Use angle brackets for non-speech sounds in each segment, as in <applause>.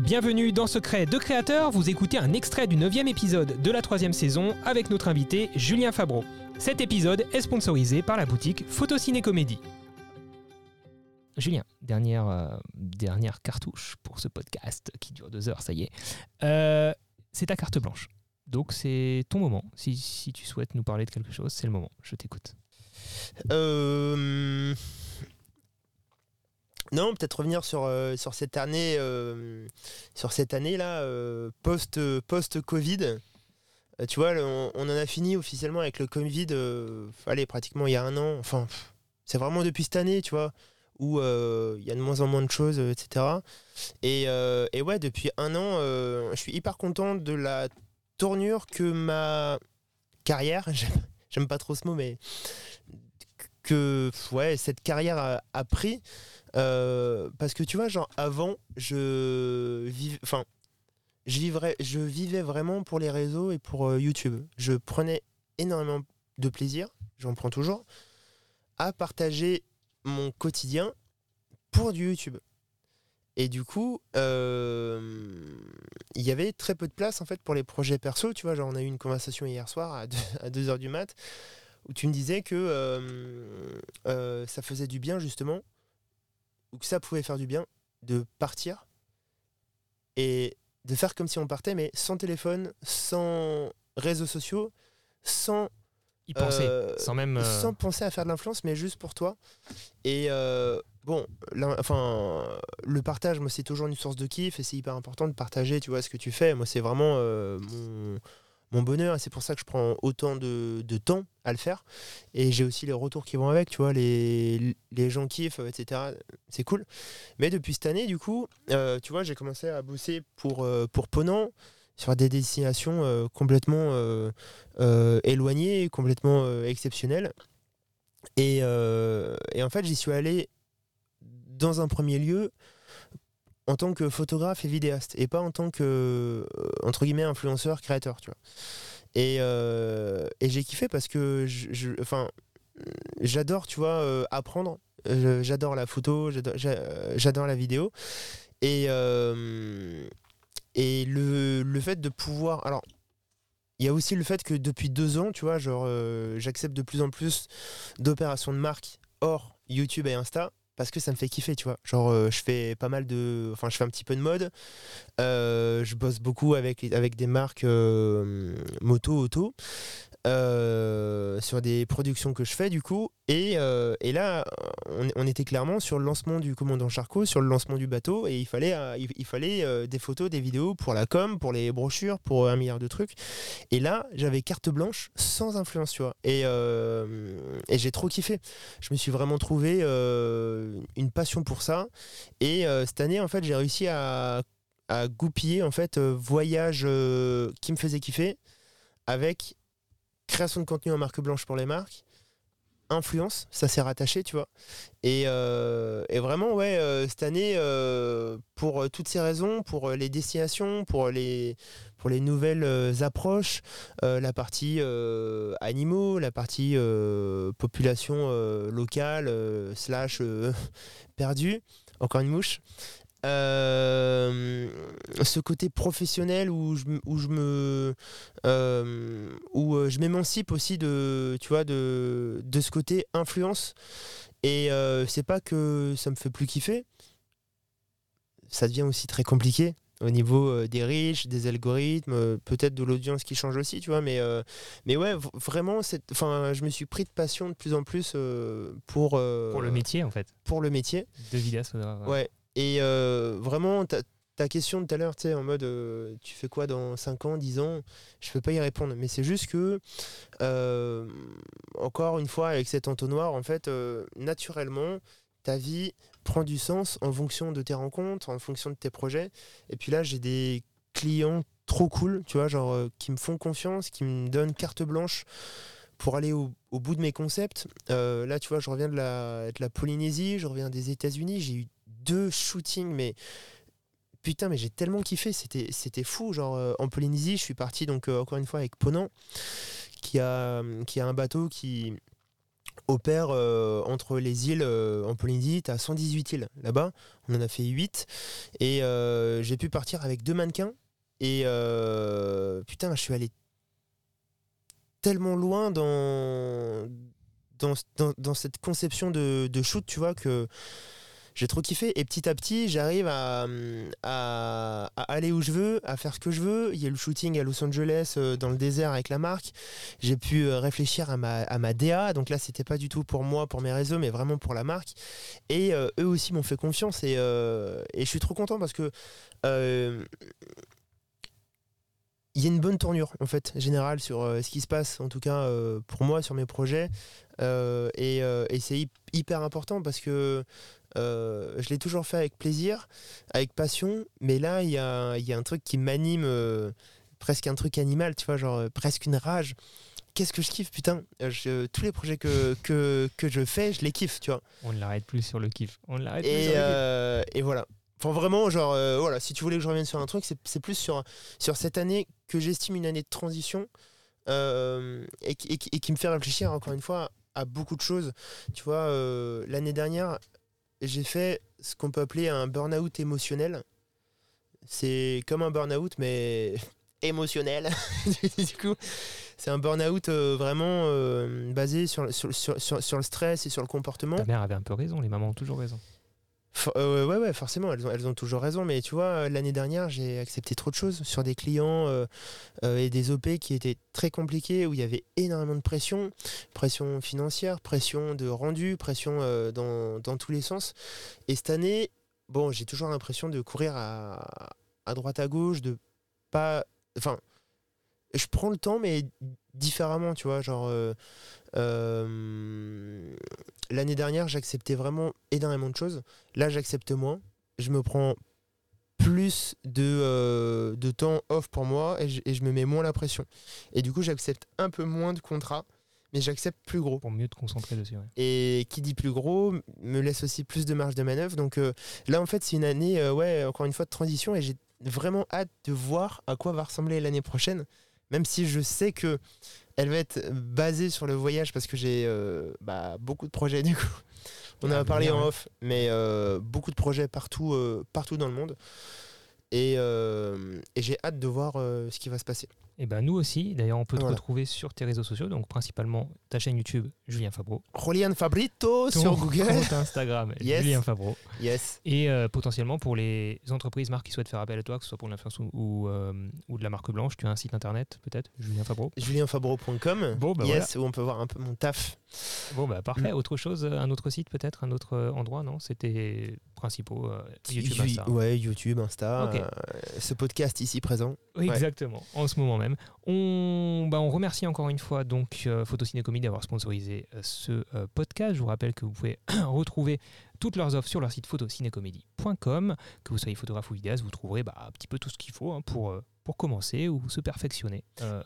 Bienvenue dans Secret de Créateur, vous écoutez un extrait du 9 épisode de la troisième saison avec notre invité Julien Fabreau. Cet épisode est sponsorisé par la boutique Photociné Comédie. Julien, dernière, euh, dernière cartouche pour ce podcast qui dure deux heures, ça y est. Euh, c'est ta carte blanche. Donc c'est ton moment. Si, si, tu souhaites nous parler de quelque chose, c'est le moment. Je t'écoute. Euh... Non, peut-être revenir sur, euh, sur cette année, euh, cette année là, euh, post post Covid. tu vois, on, en a fini officiellement avec le Covid. allez, pratiquement il y a un an. Enfin, c'est vraiment depuis cette année, tu vois, où il y a de moins en moins de choses, etc. Et, et, ouais, depuis un an, je suis hyper content de la tournure que ma carrière, <laughs> j'aime pas trop ce mot, mais que cette carrière a pris. Euh, parce que tu vois, genre avant, je vivais, enfin, je je vivais vraiment pour les réseaux et pour euh, YouTube. Je prenais énormément de plaisir, j'en prends toujours, à partager mon quotidien pour du YouTube. Et du coup, euh, il y avait très peu de place en fait pour les projets perso. Tu vois, genre on a eu une conversation hier soir à 2h du mat où tu me disais que ça faisait du bien justement ou que ça pouvait faire du bien de partir et de faire comme si on partait, mais sans téléphone, sans réseaux sociaux, sans y penser, euh, sans même euh, sans penser à faire de l'influence, mais juste pour toi. Et euh, bon, enfin, le partage, moi, c'est toujours une source de kiff et c'est hyper important de partager, tu vois, ce que tu fais. Moi, c'est vraiment mon mon bonheur c'est pour ça que je prends autant de, temps à le faire. Et j'ai aussi les retours qui vont avec tu vois les, les gens kiffent etc c'est cool. Mais depuis cette année du coup euh, tu vois j'ai commencé à bosser pour euh, Ponant sur des destinations euh, complètement éloignées complètement exceptionnelles. Et, et en fait j'y suis allé dans un premier lieu en tant que photographe et vidéaste et pas en tant que euh, entre guillemets influenceur créateur tu vois. Et, euh, et j'ai kiffé parce que je, enfin j'adore tu vois euh, apprendre. J'adore la photo j'adore la vidéo. Et et le, le, fait de pouvoir alors il y a aussi le fait que depuis deux ans tu vois genre j'accepte de plus en plus d'opérations de marque hors YouTube et Insta parce que ça me fait kiffer, tu vois. Genre, euh, je fais pas mal de. Enfin, je fais un petit peu de mode. Euh, je bosse beaucoup avec, avec des marques euh, moto, auto. Euh, sur des productions que je fais du coup. Et, euh, là, on, était clairement sur le lancement du commandant Charcot, sur le lancement du bateau, et il fallait, euh, des photos, des vidéos pour la com, pour les brochures, pour un milliard de trucs. Et là, j'avais carte blanche sans influence, tu vois. Et, et j'ai trop kiffé. Je me suis vraiment trouvé une passion pour ça. Et cette année, en fait, j'ai réussi à, à goupiller en fait voyage qui me faisait kiffer avec création de contenu en marque blanche pour les marques, influence, ça s'est rattaché, tu vois. Et, euh, vraiment, ouais, euh, cette année, euh, pour toutes ces raisons, pour les destinations, pour les, pour les nouvelles approches, la partie animaux, la partie population locale, slash <laughs> perdue, encore une mouche, euh, ce côté professionnel où je, où je me euh, où euh, je m'émancipe aussi de tu vois de, de ce côté influence et c'est pas que ça me fait plus kiffer ça devient aussi très compliqué au niveau des riches, des algorithmes, peut-être de l'audience qui change aussi, tu vois, mais, mais ouais, vraiment, enfin, je me suis pris de passion de plus en plus pour... pour le métier, en fait. Pour le métier. De vidéaste. Ouais, et euh, vraiment, ta, ta question de tout à l'heure, tu sais, en mode euh, tu fais quoi dans 5 ans, 10 ans, je peux pas y répondre. Mais c'est juste que, euh, encore une fois, avec cet entonnoir, en fait, naturellement, ta vie prend du sens en fonction de tes rencontres, en fonction de tes projets. Et puis là, j'ai des clients trop cool, tu vois, genre qui me font confiance, qui me donnent carte blanche pour aller au, bout de mes concepts. là, tu vois, je reviens de la, de la Polynésie, je reviens des États-Unis, j'ai eu deux shootings, mais putain, mais j'ai tellement kiffé, c'était, c'était fou. Genre, euh, en Polynésie, je suis parti donc euh, encore une fois avec Ponant, qui a, qui a un bateau qui opère euh, entre les îles euh, en Polynésie. Tu as 118 îles là-bas. On en a fait 8. Et euh, j'ai pu partir avec deux mannequins. Et euh, putain, je suis allé tellement loin dans, dans, dans- cette conception de shoot, tu vois, que j'ai trop kiffé. Et petit à petit, j'arrive à, aller où je veux, à faire ce que je veux. Il y a le shooting à Los Angeles, euh, dans le désert avec la marque. J'ai pu euh, réfléchir à ma, à ma DA. Donc là, c'était pas du tout pour moi, pour mes réseaux, mais vraiment pour la marque. Et euh, eux aussi m'ont fait confiance. Et, je suis trop content parce que. il y a une bonne tournure en fait générale sur ce qui se passe en tout cas pour moi sur mes projets et, c'est hy- hyper important parce que euh, je l'ai toujours fait avec plaisir avec passion mais là il y a, il y a un truc qui m'anime euh, presque un truc animal tu vois genre euh, presque une rage qu'est-ce que je kiffe putain je- tous les projets que, que, que je fais je les kiffe tu vois On ne l'arrête plus sur le kiff. On ne l'arrête plus et, sur le kiff. et voilà. Enfin, vraiment, genre, voilà, si tu voulais que je revienne sur un truc, c'est c'est plus sur, sur cette année que j'estime une année de transition et, qui- et qui- et qui me fait réfléchir, encore une fois, à beaucoup de choses. Tu vois, euh, l'année dernière, j'ai fait ce qu'on peut appeler un burn-out émotionnel. C'est comme un burn-out, mais <laughs> émotionnel. <laughs> du coup, c'est un burn-out euh, vraiment euh, basé sur, sur, sur, sur- le stress et sur le comportement. Ta mère avait un peu raison, les mamans ont toujours raison. For- euh, ouais, ouais, forcément, elles ont, elles ont toujours raison. Mais tu vois, euh, l'année dernière, j'ai accepté trop de choses sur des clients euh, et des OP qui étaient très compliqués, où il y avait énormément de pression, pression financière, pression de rendu, pression dans, dans tous les sens. Et cette année, bon, j'ai toujours l'impression de courir à, à droite à gauche, de pas. Enfin, je prends le temps, mais différemment, tu vois. Genre, euh, euh, l'année dernière, j'acceptais vraiment énormément de choses. Là, j'accepte moins. Je me prends plus de, euh, de temps off pour moi et je, et je me mets moins la pression. Et du coup, j'accepte un peu moins de contrats, mais j'accepte plus gros. Pour mieux te concentrer dessus. ouais. Et qui dit plus gros me laisse aussi plus de marge de manœuvre. Donc là, en fait, c'est une année, ouais, encore une fois, de transition et j'ai vraiment hâte de voir à quoi va ressembler l'année prochaine. Même si je sais que elle va être basée sur le voyage parce que j'ai euh, bah, beaucoup de projets <laughs> du coup. On en Ah, a parlé bien, en off, mais euh, beaucoup de projets partout, euh, partout dans le monde. Et, euh, et j'ai hâte de voir euh, ce qui va se passer. Et ben nous aussi, d'ailleurs, on peut te Voilà. retrouver sur tes réseaux sociaux, donc principalement ta chaîne YouTube, Julien Fabreau. Julian Fabrito Ton sur Google. compte <laughs> Instagram, <laughs> Yes. Julien Fabreau. Yes. Et euh, potentiellement pour les entreprises, marques qui souhaitent faire appel à toi, que ce soit pour l'influence ou, ou, ou de la marque blanche, tu as un site internet peut-être, Julien Fabreau? julienfabreau.com Bon, bah yes, où on peut voir un peu mon taf. Bon, bah Mm. parfait. Autre chose, un autre site peut-être, un autre endroit, non? C'était principaux, YouTube, You- Insta. Ouais, YouTube, Insta. Euh, ce podcast ici présent. Oui, Exactement, en ce moment même. On, bah, on remercie encore une fois donc euh, Comédie d'avoir sponsorisé euh, ce euh, podcast. Je vous rappelle que vous pouvez <clears throat> retrouver toutes leurs offres sur leur site photocinécomédie.com. Que vous soyez photographe ou vidéaste, vous trouverez bah, un petit peu tout ce qu'il faut hein, pour, euh, pour commencer ou se perfectionner. Euh,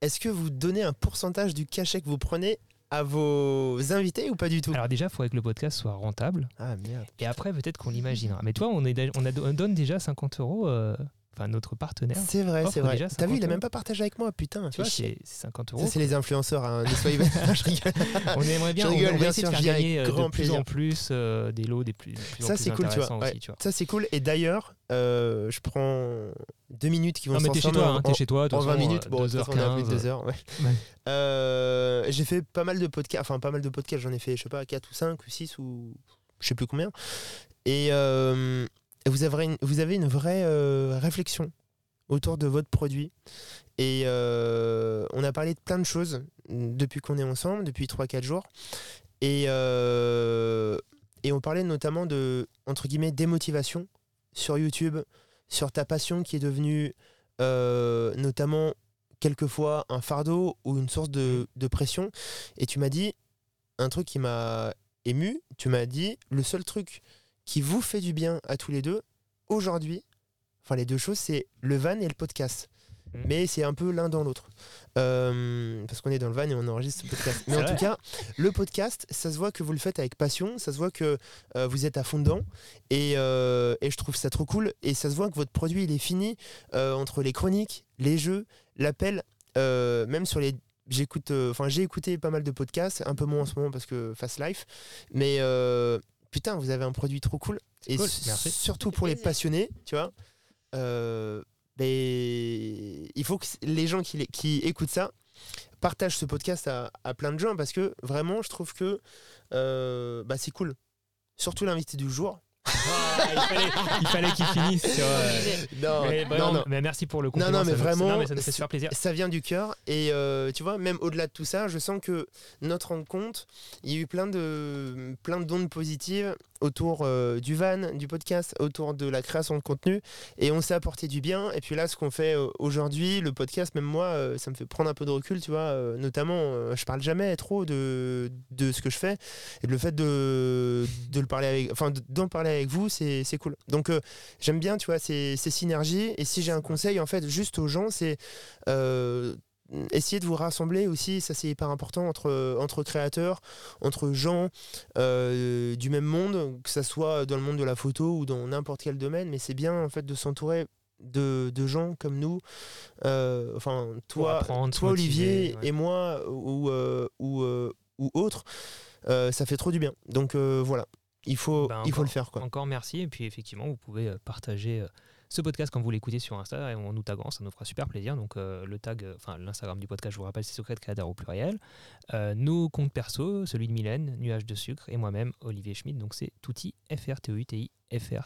Est-ce que vous donnez un pourcentage du cachet que vous prenez à vos invités ou pas du tout? Alors déjà, il faudrait que le podcast soit rentable. Ah merde. Et après, peut-être qu'on l'imaginera. Mais toi, on, est, dé- on, a- on donne déjà 50 euros, euh, enfin notre partenaire. C'est vrai, c'est vrai. T'as vu, il a 50 même pas partagé avec moi, putain. Tu vois, c'est c'est 50 euros. C'est les influenceurs. Hein. ne soyez <laughs> je rigole. On aimerait bien, Je on- rigole, on, va bien sûr, de je faire gagner euh, de grand plus en plaisir. plus euh, des lots, des plus, de plus en Ça, c'est cool, tu vois. intéressants Ouais. aussi, tu vois. Ça, c'est cool. Et d'ailleurs, euh, je prends deux minutes qui vont Non, mais t'es chez toi, hein, en- t'es chez toi. de En 20 façon, minutes, euh, bon, de toute façon, on a plus de 2h15. 2 heures. ouais. Ouais. Euh, j'ai fait pas mal de podcasts, enfin pas mal de podcasts, j'en ai fait, je sais pas, 4 ou 5 ou 6 ou je sais plus combien. Et euh, vous, avez une, vous avez une vraie euh, réflexion autour de votre produit. Et euh, on a parlé de plein de choses depuis qu'on est ensemble, depuis 3-4 jours. Et, euh, et on parlait notamment de, entre guillemets, démotivation sur YouTube, sur ta passion qui est devenue notamment quelquefois un fardeau ou une source de pression. Et tu m'as dit un truc qui m'a ému. Tu m'as dit le seul truc qui vous fait du bien à tous les deux aujourd'hui, enfin les deux choses, c'est le van et le podcast. Mhm. Mais c'est un peu l'un dans l'autre. Euh, parce qu'on est dans le van et on enregistre ce podcast. <laughs> Mais en vrai. tout cas, le podcast, ça se voit que vous le faites avec passion, ça se voit que euh, vous êtes à fond dedans. Et, euh, et je trouve ça trop cool. Et ça se voit que votre produit, il est fini entre les chroniques, les jeux, l'appel, même sur les j'écoute, euh, enfin j'ai écouté pas mal de podcasts, un peu moins en ce moment parce que Fast Life, mais euh, putain, vous avez un produit trop cool et Cool, merci. surtout pour les passionnés, tu vois. euh, ben, il faut que les gens qui, les- qui écoutent ça partagent ce podcast à, à plein de gens parce que vraiment, je trouve que euh, bah, c'est cool. Surtout l'invité du jour. Il fallait, il fallait qu'il finisse sur. euh, Non, mais, bah non, non, non. mais merci pour le Non, compliment. non, mais ça nous- vraiment, non, mais ça nous fait super plaisir. ça vient du cœur et euh, tu vois même au-delà de tout ça je sens que notre rencontre il y a eu plein de plein d'ondes positives autour euh, du van du podcast autour de la création de contenu. Et on s'est apporté du bien. Et puis là ce qu'on fait euh, aujourd'hui le podcast même moi euh, ça me fait prendre un peu de recul tu vois. Notamment je parle jamais trop de, de ce que je fais. Et le fait de, de le parler avec enfin de- d'en parler avec vous c'est cool. Donc j'aime bien tu vois ces synergies. Et si j'ai un conseil en fait juste aux gens c'est euh, essayer de vous rassembler aussi, ça c'est hyper important entre, entre créateurs, entre gens euh, du même monde, que ça soit dans le monde de la photo ou dans n'importe quel domaine, mais c'est bien en fait de s'entourer de, de gens comme nous, euh, enfin toi, apprendre, toi motiver, Olivier ouais. et moi ou, euh, ou, euh, ou autres, euh, ça fait trop du bien. Donc euh, voilà, il faut, Ben, il faut le faire quoi. Encore merci. Et puis effectivement, vous pouvez euh, partager euh, ce podcast quand vous l'écoutez sur Insta et en nous taguant, ça nous fera super plaisir. Donc euh, le tag, euh, enfin l'Instagram du podcast, je vous rappelle, c'est Secret Créateur au pluriel. Euh, nos comptes perso, celui de Mylène, Nuage de sucre, et moi-même, Olivier Schmidt. Donc c'est Touti, F-R-T-U-T-I, FR